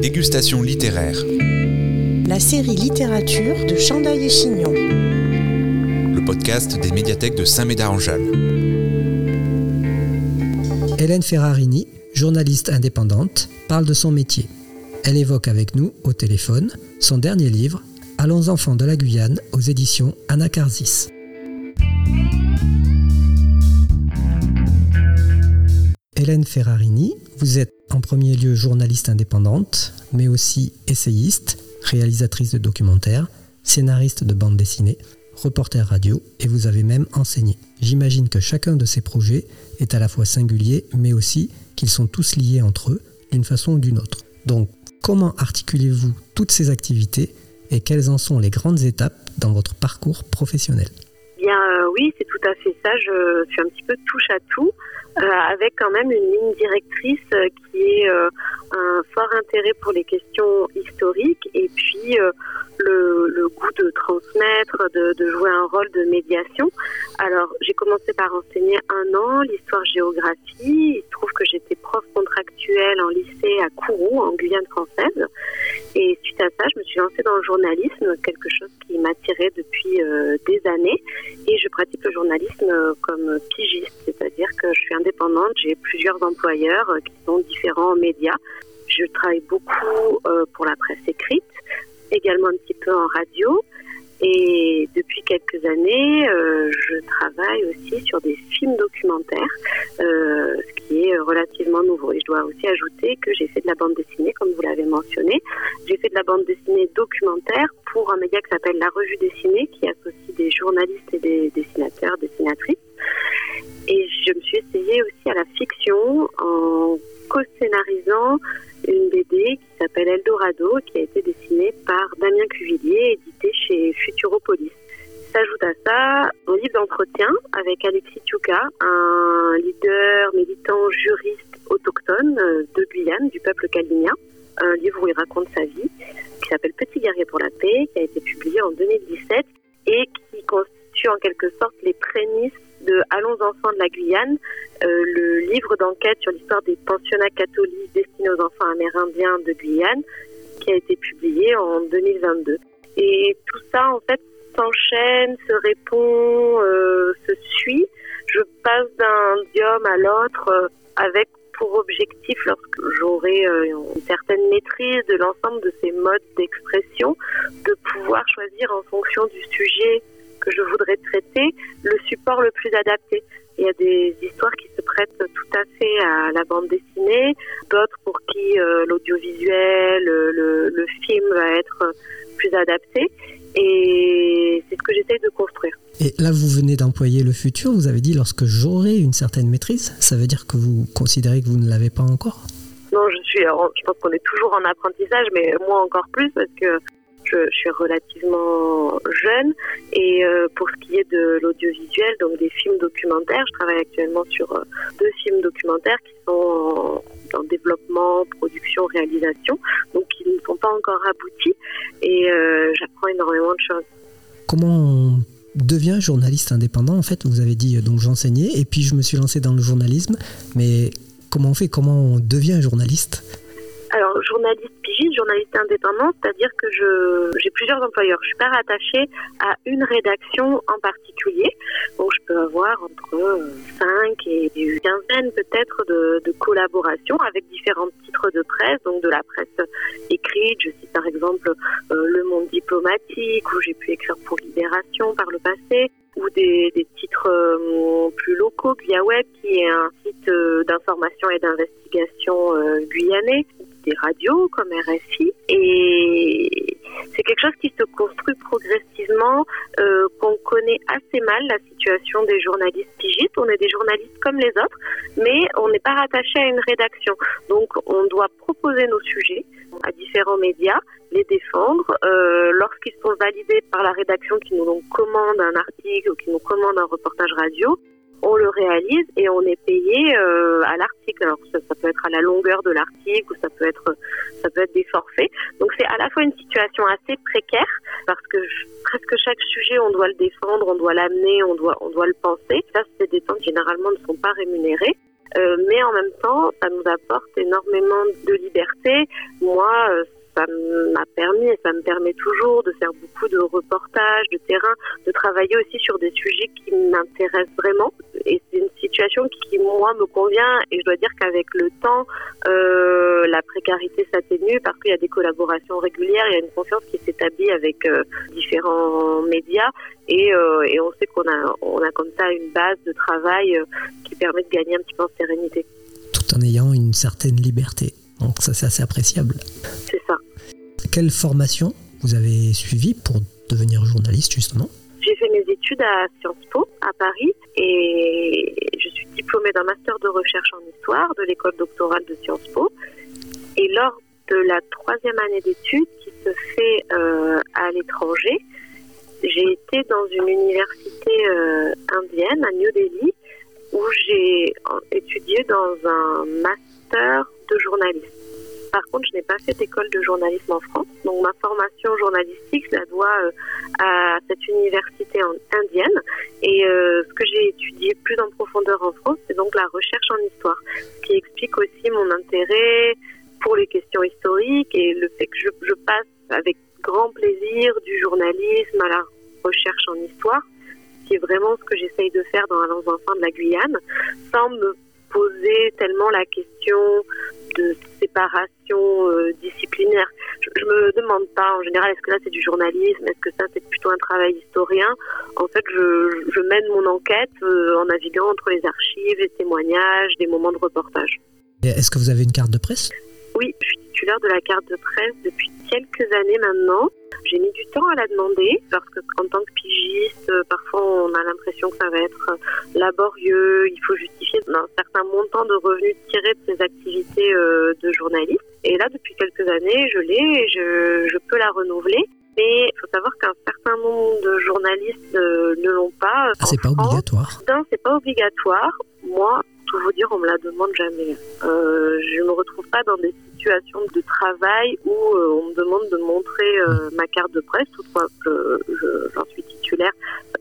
Dégustation littéraire. La série littérature de Chandaille et Chignon. Le podcast des médiathèques de Saint-Médard-en-Jalles. Hélène Ferrarini, journaliste indépendante, parle de son métier. Elle évoque avec nous, au téléphone, son dernier livre, Allons enfants de la Guyane, aux éditions Anacarsis. Hélène Ferrarini, vous êtes en premier lieu journaliste indépendante, mais aussi essayiste, réalisatrice de documentaires, scénariste de bande dessinée, reporter radio et vous avez même enseigné. J'imagine que chacun de ces projets est à la fois singulier, mais aussi qu'ils sont tous liés entre eux d'une façon ou d'une autre. Donc, comment articulez-vous toutes ces activités et quelles en sont les grandes étapes dans votre parcours professionnel? Bien euh, oui, c'est tout à fait ça. Je suis un petit peu touche à tout. Euh, avec quand même une ligne directrice euh, qui est euh, un fort intérêt pour les questions historiques et puis le, le, goût de transmettre, de, de, jouer un rôle de médiation. Alors, j'ai commencé par enseigner un an l'histoire-géographie. Il se trouve que j'étais prof contractuelle en lycée à Kourou, en Guyane française. Et suite à ça, je me suis lancée dans le journalisme, quelque chose qui m'attirait depuis euh, des années. Et je pratique le journalisme comme pigiste, c'est-à-dire que je suis indépendante, j'ai plusieurs employeurs qui sont différents médias. Je travaille beaucoup euh, pour la presse écrite, également un petit peu en radio. Et depuis quelques années, euh, je travaille aussi sur des films documentaires, euh, ce qui est relativement nouveau. Et je dois aussi ajouter que j'ai fait de la bande dessinée, comme vous l'avez mentionné. J'ai fait de la bande dessinée documentaire pour un média qui s'appelle La Revue Dessinée, qui associe des journalistes et des dessinateurs, dessinatrices. Je me suis essayée aussi à la fiction en co-scénarisant une BD qui s'appelle Eldorado, qui a été dessinée par Damien Cuvillier, édité chez Futuropolis. S'ajoute à ça un livre d'entretien avec Alexis Tchouka, un leader militant juriste autochtone de Guyane, du peuple kalinien. Un livre où il raconte sa vie, qui s'appelle Petit guerrier pour la paix, qui a été publié en 2017 et qui en quelque sorte les prémices de Allons enfants de la Guyane, euh, le livre d'enquête sur l'histoire des pensionnats catholiques destinés aux enfants amérindiens de Guyane, qui a été publié en 2022. Et tout ça, en fait, s'enchaîne, se répond, euh, se suit. Je passe d'un diome à l'autre euh, avec pour objectif, lorsque j'aurai une certaine maîtrise de l'ensemble de ces modes d'expression, de pouvoir choisir en fonction du sujet que je voudrais traiter le support le plus adapté. Il y a des histoires qui se prêtent tout à fait à la bande dessinée, d'autres pour qui euh, l'audiovisuel, le, le, film va être plus adapté. Et c'est ce que j'essaie de construire. Et là, vous venez d'employer le futur. Vous avez dit lorsque j'aurai une certaine maîtrise. Ça veut dire que vous considérez que vous ne l'avez pas encore? Non, je suis. Je pense qu'on est toujours en apprentissage, mais moi encore plus parce que je, suis relativement jeune. Et euh, pour ce qui est de l'audiovisuel, donc des films documentaires, je travaille actuellement sur euh, deux films documentaires qui sont en, développement, production, réalisation, donc qui ne sont pas encore aboutis. Et euh, j'apprends énormément de choses. Comment on devient journaliste indépendant En fait, vous avez dit donc j'enseignais et puis je me suis lancé dans le journalisme. Mais comment on fait? Comment on devient journaliste? Alors, journaliste journaliste indépendant, c'est-à-dire que je, j'ai plusieurs employeurs. Je suis pas rattachée à une rédaction en particulier. Donc, je peux avoir entre 5 et une quinzaine peut-être de, collaborations avec différents titres de presse, donc de la presse écrite. Je cite par exemple euh, Le Monde diplomatique, où j'ai pu écrire pour Libération par le passé ou des, titres euh, plus locaux, Web, qui est un site euh, d'information et d'investigation euh, guyanais, des radios comme RFI. Et c'est quelque chose qui se construit progressivement, euh, qu'on connaît assez mal la situation des journalistes pigistes. On est des journalistes comme les autres, mais on n'est pas rattaché à une rédaction. Donc on doit proposer nos sujets à différents médias, les défendre. Euh, Lorsqu'ils sont validés par la rédaction qui nous commande un article ou qui nous commande un reportage radio, on le réalise et on est payé euh, à l'article. Alors ça, peut être à la longueur de l'article ou ça peut être ça peut être des forfaits. Donc c'est à la fois une situation assez précaire parce que presque chaque sujet on doit le défendre, on doit l'amener, on doit on doit le penser. Ça c'est des temps qui généralement ne sont pas rémunérés. mais en même temps, ça nous apporte énormément de liberté. Moi, ça m'a permis et ça me permet toujours de faire beaucoup de reportages, de terrain, de travailler aussi sur des sujets qui m'intéressent vraiment. Et c'est une situation qui, moi, me convient. Et je dois dire qu'avec le temps, euh, la précarité s'atténue parce qu'il y a des collaborations régulières, il y a une confiance qui s'établit avec euh, différents médias. Et, euh, et, on sait qu'on a, on a comme ça une base de travail qui permet de gagner un petit peu en sérénité. Tout en ayant une certaine liberté. Donc ça, c'est assez appréciable. C'est ça. Quelle formation vous avez suivie pour devenir journaliste, justement J'ai fait mes études à Sciences Po, à Paris, et je suis diplômée d'un master de recherche en histoire de l'école doctorale de Sciences Po. Et lors de la troisième année d'études, qui se fait euh, à l'étranger, j'ai été dans une université euh, indienne, à New Delhi, où j'ai étudié dans un master de journalisme. Par contre, je n'ai pas fait d'école de journalisme en France. Donc, ma formation journalistique, je la dois euh, à cette université indienne. Et euh, ce que j'ai étudié plus en profondeur en France, c'est donc la recherche en histoire, ce qui explique aussi mon intérêt pour les questions historiques et le fait que je, passe avec grand plaisir du journalisme à la recherche en histoire, qui est vraiment ce que j'essaye de faire dans Allons enfants de la Guyane, sans me poser tellement la question de séparation euh, disciplinaire. Je, je, me demande pas en général est-ce que là c'est du journalisme, est-ce que ça c'est plutôt un travail historien? En fait, je, je mène mon enquête euh, en naviguant entre les archives, les témoignages, des moments de reportage. Est-ce que vous avez une carte de presse? Oui, je suis titulaire de la carte de presse depuis quelques années maintenant. J'ai mis du temps à la demander parce que en tant que pigiste, parfois on a l'impression que ça va être laborieux, il faut justifier un certain montant de revenus tirés de ses activités euh, de journaliste. Et là, depuis quelques années, je l'ai et je, je, peux la renouveler. Mais il faut savoir qu'un certain nombre de journalistes euh, ne l'ont pas. Ah, c'est pas obligatoire. Non, c'est pas obligatoire. Moi, tout vous dire, on me la demande jamais. Euh, je me retrouve pas dans des situations de travail où euh, on me demande de montrer euh, ma carte de presse. Toutefois, j'en suis titulaire,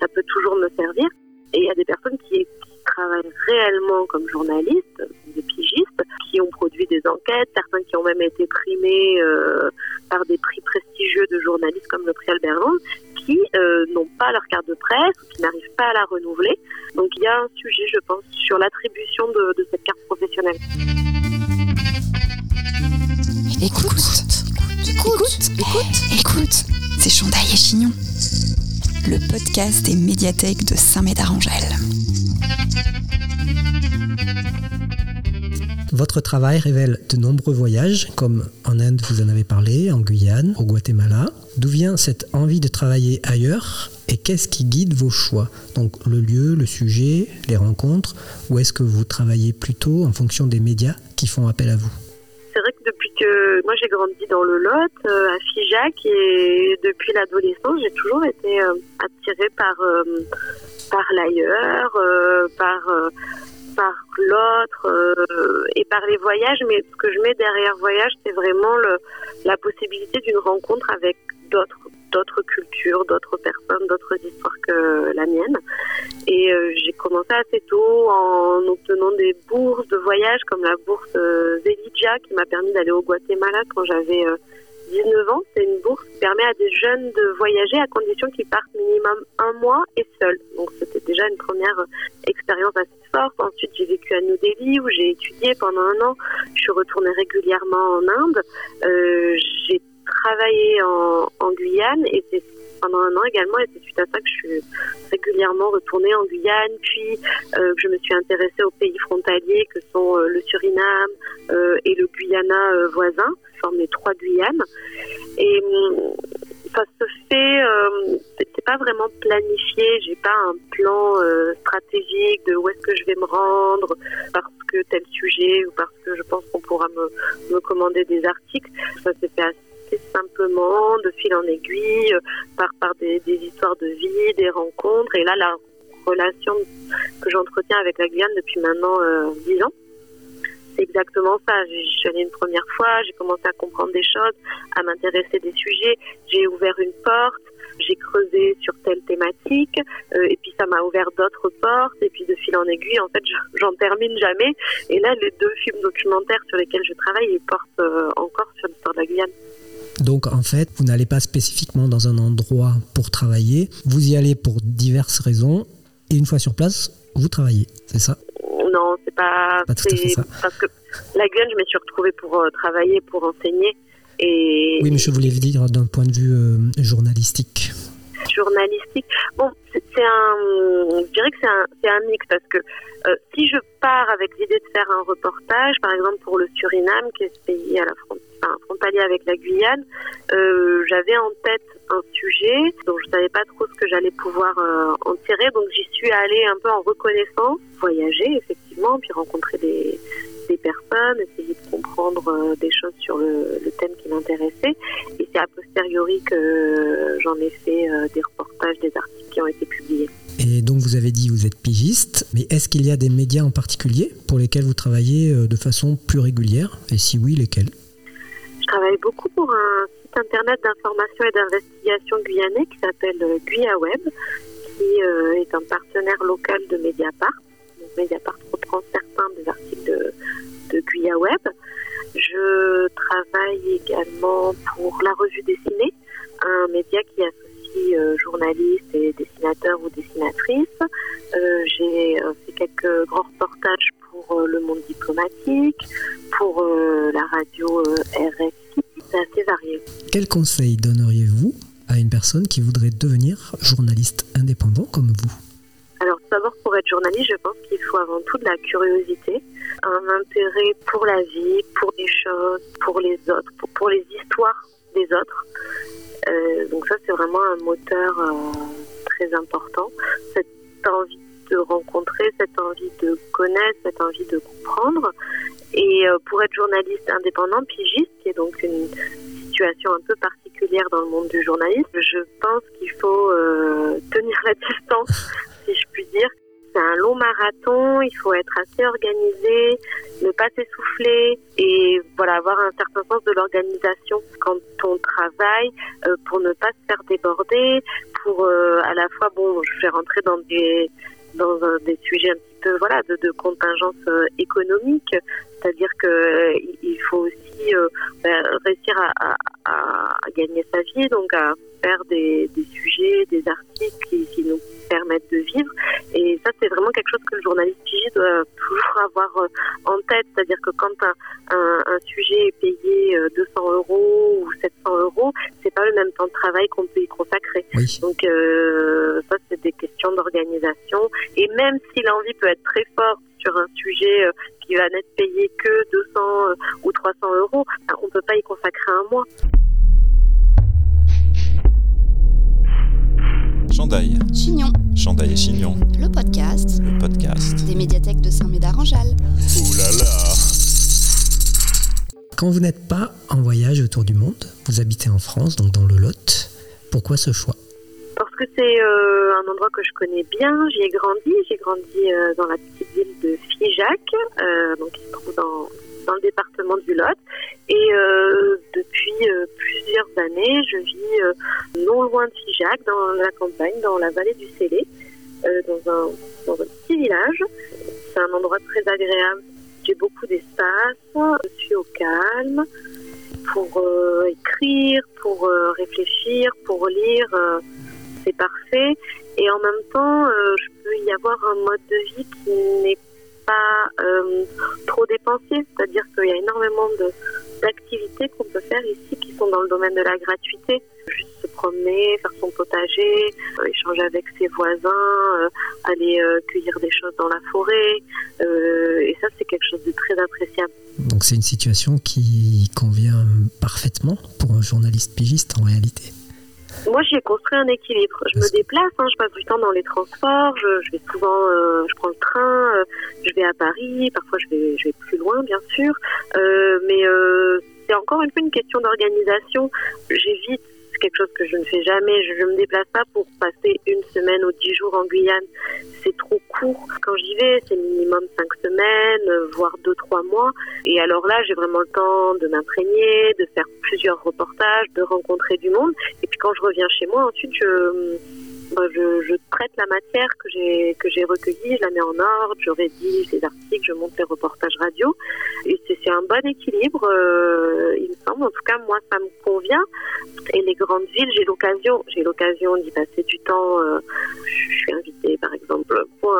ça peut toujours me servir. Et il y a des personnes qui, qui travaillent réellement comme journalistes, des pigistes, qui ont produit des enquêtes, certains qui ont même été primés euh, par des prix prestigieux de journalistes comme le prix Albert Londres, qui euh, n'ont pas leur carte de presse ou qui n'arrivent pas à la renouveler. Donc il y a un sujet, je pense, sur l'attribution de, de, cette carte professionnelle. Écoute, écoute, écoute, écoute, écoute. c'est Chandaille et Chignon, le podcast des médiathèques de Saint-Médard-Angèle. Votre travail révèle de nombreux voyages, comme en Inde, vous en avez parlé, en Guyane, au Guatemala. D'où vient cette envie de travailler ailleurs et qu'est-ce qui guide vos choix? Donc le lieu, le sujet, les rencontres, ou est-ce que vous travaillez plutôt en fonction des médias qui font appel à vous? Moi j'ai grandi dans le Lot, euh, à Figeac, et depuis l'adolescence, j'ai toujours été euh, attirée par euh, par l'ailleurs, par par l'autre et par les voyages. Mais ce que je mets derrière voyage, c'est vraiment le, la possibilité d'une rencontre avec d'autres d'autres cultures, d'autres personnes, d'autres histoires que la mienne. Et euh, j'ai commencé assez tôt en obtenant des bourses de voyage, comme la bourse euh, qui m'a permis d'aller au Guatemala quand j'avais euh, 19 ans. C'est une bourse qui permet à des jeunes de voyager à condition qu'ils partent minimum un mois et seuls. Donc c'était déjà une première expérience assez forte. Ensuite, j'ai vécu à New Delhi où j'ai étudié pendant un an. Je suis retournée régulièrement en Inde. Euh, travaillé en, Guyane et c'est pendant un an également et c'est suite à ça que je suis régulièrement retournée en Guyane puis euh, je me suis intéressée aux pays frontaliers que sont euh, le Suriname euh, et le Guyana voisin qui forment les trois Guyanes. Et ça se fait c'est pas vraiment planifié j'ai pas un plan stratégique de où est-ce que je vais me rendre parce que tel sujet ou parce que je pense qu'on pourra me, me commander des articles. Ça s'est fait simplement, de fil en aiguille, par, par des, histoires de vie, des rencontres. Et là, la relation que j'entretiens avec la Guyane depuis maintenant euh, 10 ans, c'est exactement ça. Je suis allée une première fois, j'ai commencé à comprendre des choses, à m'intéresser des sujets, j'ai ouvert une porte, j'ai creusé sur telle thématique, euh, et puis ça m'a ouvert d'autres portes, et puis de fil en aiguille, en fait, j'en termine jamais. Et là, les deux films documentaires sur lesquels je travaille, ils portent euh, encore sur l'histoire de la Guyane. Donc en fait, vous n'allez pas spécifiquement dans un endroit pour travailler, vous y allez pour diverses raisons, et une fois sur place, vous travaillez, c'est ça? Non, c'est pas, pas tout à fait ça. Parce que la Guyane, je me suis retrouvée pour euh, travailler, pour enseigner. Et oui, mais je voulais dire d'un point de vue euh, journalistique. Journalistique. Bon, c'est un, je dirais que c'est un, un, mix parce que euh, si je pars avec l'idée de faire un reportage, par exemple pour le Suriname, qui est ce pays à la frontalier avec la Guyane, euh, j'avais en tête un sujet dont je savais pas trop ce que j'allais pouvoir euh, en tirer, donc j'y suis allée un peu en reconnaissance, voyager effectivement, puis rencontrer des personnes, essayer de comprendre euh, des choses sur le, le thème qui m'intéressait, et c'est a posteriori que j'en ai fait euh, des reportages, des articles qui ont été publiés. Et donc vous avez dit vous êtes pigiste, mais est-ce qu'il y a des médias en particulier pour lesquels vous travaillez euh, de façon plus régulière? Et si oui, lesquels? Je travaille beaucoup pour un site internet d'information et d'investigation guyanais qui s'appelle GuyaWeb, qui est un partenaire local de Mediapart. Donc, Mediapart reprend certains des articles de, de GuyaWeb. Je travaille également pour La Revue Dessinée, un média qui associe euh, journalistes et dessinateurs ou dessinatrices. Euh, J'ai euh, fait quelques grands reportages pour le monde diplomatique, pour la radio RFI. C'est assez varié. Quel conseil donneriez-vous à une personne qui voudrait devenir journaliste indépendant comme vous? Alors, tout d'abord, pour être journaliste, je pense qu'il faut avant tout de la curiosité, un intérêt pour la vie, pour les choses, pour les autres, pour, les histoires des autres. Euh, donc ça, c'est vraiment un moteur euh, très important. Cette envie de rencontrer, cette envie de connaître, cette envie de comprendre. Et euh, pour être journaliste indépendant, pigiste, qui est donc une situation un peu particulière dans le monde du journalisme, je pense qu'il faut tenir la distance, si je puis dire. C'est un long marathon, il faut être assez organisé, ne pas s'essouffler et voilà avoir un certain sens de l'organisation quand on travaille euh, pour ne pas se faire déborder, pour euh, à la fois bon, je vais rentrer dans des dans des sujets un petit peu voilà de, de contingence euh, économique, c'est-à-dire que euh, il faut aussi ben, réussir à, gagner sa vie, donc à faire des, des sujets, des articles qui, qui, nous permettent de vivre. Et ça, c'est vraiment quelque chose que le journaliste doit toujours avoir en tête, c'est-à-dire que quand un, un, un, sujet est payé 200 euros ou 700 euros, c'est pas le même temps de travail qu'on peut y consacrer. Oui. Donc euh, ça, c'est des questions d'organisation. Et même si l'envie peut être très forte sur un sujet euh, qui va n'être payé que 200 euh, ou 300 euros, ben, on peut pas y consacrer un mois. Chignon. Chandail et Chignon. Le podcast. Le podcast. Des médiathèques de Saint-Médard-en-Jalles. Ouh là là Quand vous n'êtes pas en voyage autour du monde, vous habitez en France, donc dans le Lot, pourquoi ce choix? Parce que c'est euh, un endroit que je connais bien, j'y ai grandi, j'ai grandi euh, dans la petite ville de Figeac, euh, donc qui se trouve dans, dans le département du Lot. Et euh, depuis euh, plusieurs années, je vis euh, non loin de Figeac, dans la campagne, dans la vallée du Célé, dans un, petit village. C'est un endroit très agréable. J'ai beaucoup d'espace, je suis au calme pour écrire, pour réfléchir, pour lire. c'est parfait. Et en même temps, je peux y avoir un mode de vie qui n'est pas euh, trop dépensier, c'est-à-dire qu'il y a énormément d'activités qu'on peut faire ici qui sont dans le domaine de la gratuité. Juste se promener, faire son potager, euh, échanger avec ses voisins, euh, aller cueillir des choses dans la forêt. et ça, c'est quelque chose de très appréciable. Donc c'est une situation qui convient parfaitement pour un journaliste pigiste en réalité. Moi, j'ai construit un équilibre. Je me déplace, hein, je passe du temps dans les transports, je, je vais souvent, euh, je prends le train, euh, je vais à Paris, parfois je vais, je vais plus loin, bien sûr. Euh, mais c'est encore une fois une question d'organisation. J'évite quelque chose que je ne fais jamais. Je ne me déplace pas pour passer une semaine ou dix jours en Guyane. C'est trop court. Quand j'y vais, c'est minimum cinq semaines, voire deux, trois mois. Et alors là, j'ai vraiment le temps de m'imprégner, de faire plusieurs reportages, de rencontrer du monde. Et puis quand je reviens chez moi, ensuite, je je, je, traite la matière que j'ai que j'ai recueillie, je la mets en ordre, je rédige les articles, je monte les reportages radio. Et c'est un bon équilibre, euh, il me semble. En tout cas, moi, ça me convient. Et les grandes villes, j'ai l'occasion, j'ai l'occasion d'y passer du temps. Euh, je suis invitée, par exemple, pour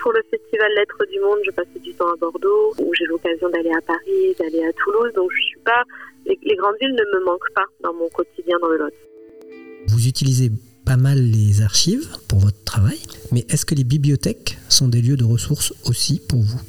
pour le festival Lettres du Monde, je passais du temps à Bordeaux, où j'ai l'occasion d'aller à Paris, d'aller à Toulouse. Donc, je suis pas les, les grandes villes ne me manquent pas dans mon quotidien dans le Lot. Vous utilisez pas mal les archives pour votre travail, mais est-ce que les bibliothèques sont des lieux de ressources aussi pour vous?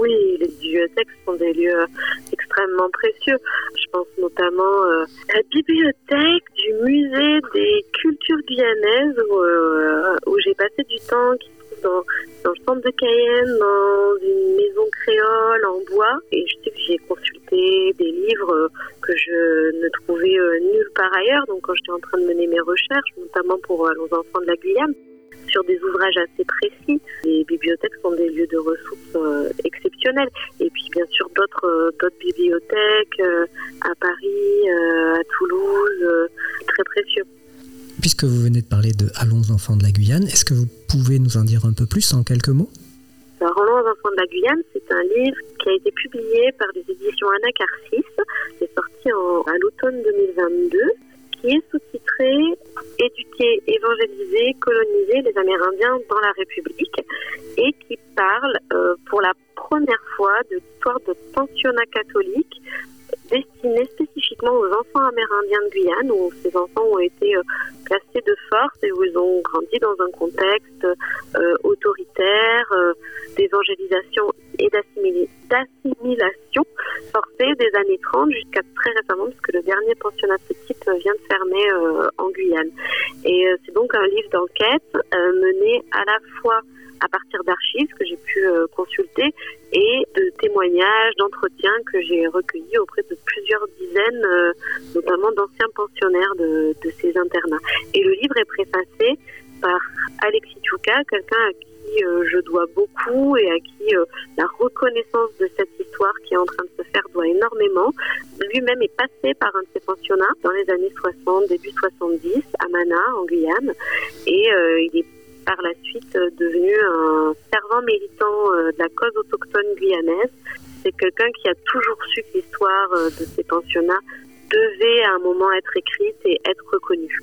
Oui, les bibliothèques sont des lieux extrêmement précieux. Je pense notamment euh, à la bibliothèque du musée des cultures guyanaises où, euh, j'ai passé du temps, qui dans, le centre de Cayenne, dans une maison créole en bois. Et je sais que j'ai consulté des livres que je ne trouvais nulle part ailleurs. Donc quand j'étais en train de mener mes recherches, notamment pour euh, les enfants de la Guyane, sur des ouvrages assez précis. Les bibliothèques sont des lieux de ressources euh, exceptionnels. Et puis bien sûr d'autres euh, bibliothèques euh, à Paris, euh, à Toulouse, euh, très précieux. Puisque vous venez de parler de Allons enfants de la Guyane, est-ce que vous pouvez nous en dire un peu plus en quelques mots? Alors, Allons enfants de la Guyane, c'est un livre qui a été publié par les éditions Anacarsis. C'est sorti à l'automne 2022 qui est sous-titré Éduquer, évangéliser, coloniser les Amérindiens dans la République et qui parle euh, pour la première fois de l'histoire de pensionnats catholiques destinés spécifiquement aux enfants amérindiens de Guyane, où ces enfants ont été euh, placés de force et où ils ont grandi dans un contexte euh, autoritaire, euh, d'évangélisation et d'assimilation forcée des années 30 jusqu'à très récemment, puisque le dernier pensionnat de ce type vient de fermer en Guyane. Et c'est donc un livre d'enquête mené à la fois à partir d'archives que j'ai pu euh, consulter et de témoignages, d'entretiens que j'ai recueillis auprès de plusieurs dizaines, euh, notamment d'anciens pensionnaires de, ces internats. Et le livre est préfacé par Alexis Tchouka, quelqu'un à qui euh, je dois beaucoup et à qui la reconnaissance de cette histoire qui est en train de se faire doit énormément. Lui-même est passé par un de ces pensionnats dans les années 60, début 70, à Mana, en Guyane, et il est par la suite devenu un fervent militant de la cause autochtone guyanaise. C'est quelqu'un qui a toujours su que l'histoire de ces pensionnats devait à un moment être écrite et être reconnue.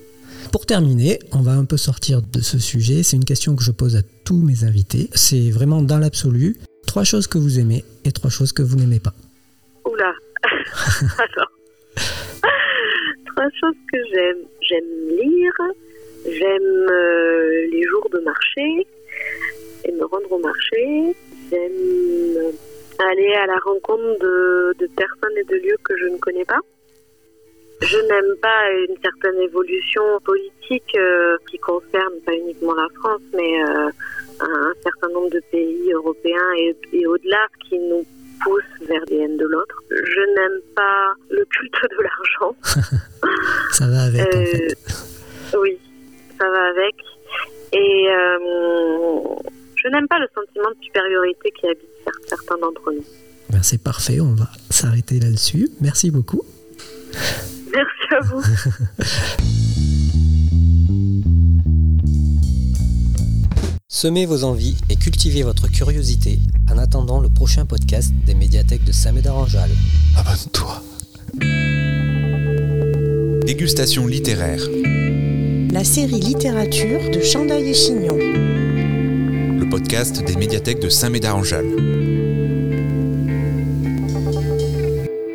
Pour terminer, on va un peu sortir de ce sujet. C'est une question que je pose à tous mes invités. C'est vraiment dans l'absolu. Trois choses que vous aimez et trois choses que vous n'aimez pas. Oula Alors, trois choses que j'aime. J'aime lire, j'aime euh, les jours de marché et me rendre au marché. J'aime aller à la rencontre de, de personnes et de lieux que je ne connais pas. Je n'aime pas une certaine évolution politique euh, qui concerne pas uniquement la France, mais euh, un, certain nombre de pays européens et, et au-delà qui nous poussent vers des haines de l'autre. Je n'aime pas le culte de l'argent. ça va avec, en fait. Oui, ça va avec. Et euh, je n'aime pas le sentiment de supériorité qui habite cer- certains d'entre nous. Ben, c'est parfait, on va s'arrêter là-dessus. Merci beaucoup. Merci à vous. Semez vos envies et cultivez votre curiosité en attendant le prochain podcast des médiathèques de Saint-Médard-en-Jalles. Abonne-toi. Dégustation littéraire. La série littérature de Chandail et Chignon. Le podcast des médiathèques de Saint-Médard-en-Jalles.